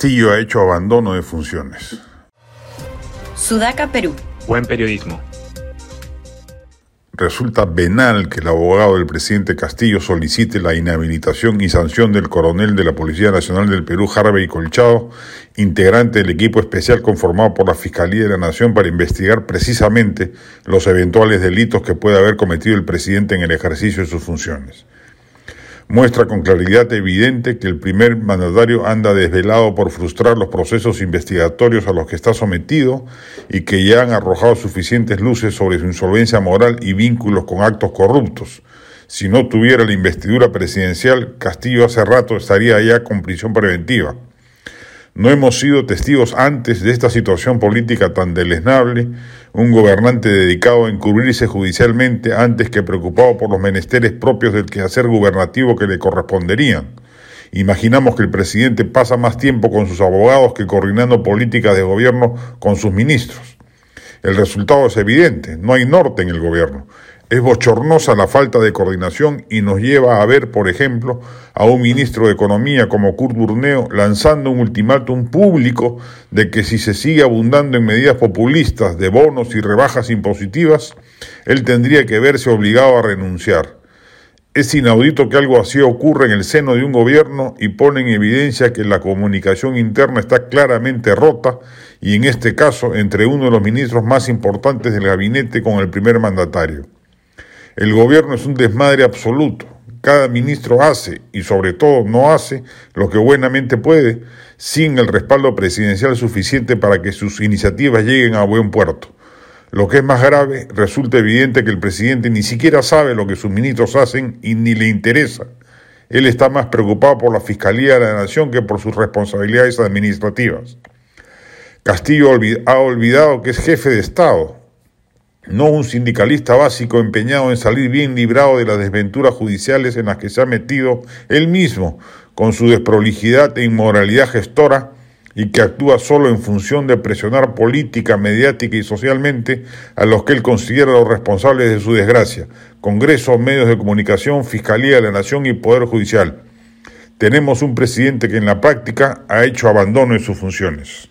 Castillo ha hecho abandono de funciones. Sudaca, Perú. Buen periodismo. Resulta venal que el abogado del presidente Castillo solicite la inhabilitación y sanción del coronel de la Policía Nacional del Perú, Harvey Colchado, integrante del equipo especial conformado por la Fiscalía de la Nación para investigar precisamente los eventuales delitos que puede haber cometido el presidente en el ejercicio de sus funciones muestra con claridad evidente que el primer mandatario anda desvelado por frustrar los procesos investigatorios a los que está sometido y que ya han arrojado suficientes luces sobre su insolvencia moral y vínculos con actos corruptos. Si no tuviera la investidura presidencial, Castillo hace rato estaría ya con prisión preventiva. No hemos sido testigos antes de esta situación política tan deleznable, un gobernante dedicado a encubrirse judicialmente antes que preocupado por los menesteres propios del quehacer gubernativo que le corresponderían. Imaginamos que el presidente pasa más tiempo con sus abogados que coordinando políticas de gobierno con sus ministros. El resultado es evidente, no hay norte en el gobierno. Es bochornosa la falta de coordinación y nos lleva a ver, por ejemplo, a un ministro de Economía como Kurt Burneo lanzando un ultimátum público de que si se sigue abundando en medidas populistas de bonos y rebajas impositivas, él tendría que verse obligado a renunciar. Es inaudito que algo así ocurra en el seno de un gobierno y pone en evidencia que la comunicación interna está claramente rota y en este caso entre uno de los ministros más importantes del gabinete con el primer mandatario. El gobierno es un desmadre absoluto. Cada ministro hace, y sobre todo no hace, lo que buenamente puede, sin el respaldo presidencial suficiente para que sus iniciativas lleguen a buen puerto. Lo que es más grave, resulta evidente que el presidente ni siquiera sabe lo que sus ministros hacen y ni le interesa. Él está más preocupado por la Fiscalía de la Nación que por sus responsabilidades administrativas. Castillo ha olvidado que es jefe de Estado, no un sindicalista básico empeñado en salir bien librado de las desventuras judiciales en las que se ha metido él mismo con su desprolijidad e inmoralidad gestora y que actúa solo en función de presionar política, mediática y socialmente a los que él considera los responsables de su desgracia, Congreso, medios de comunicación, Fiscalía de la Nación y Poder Judicial. Tenemos un presidente que en la práctica ha hecho abandono en sus funciones.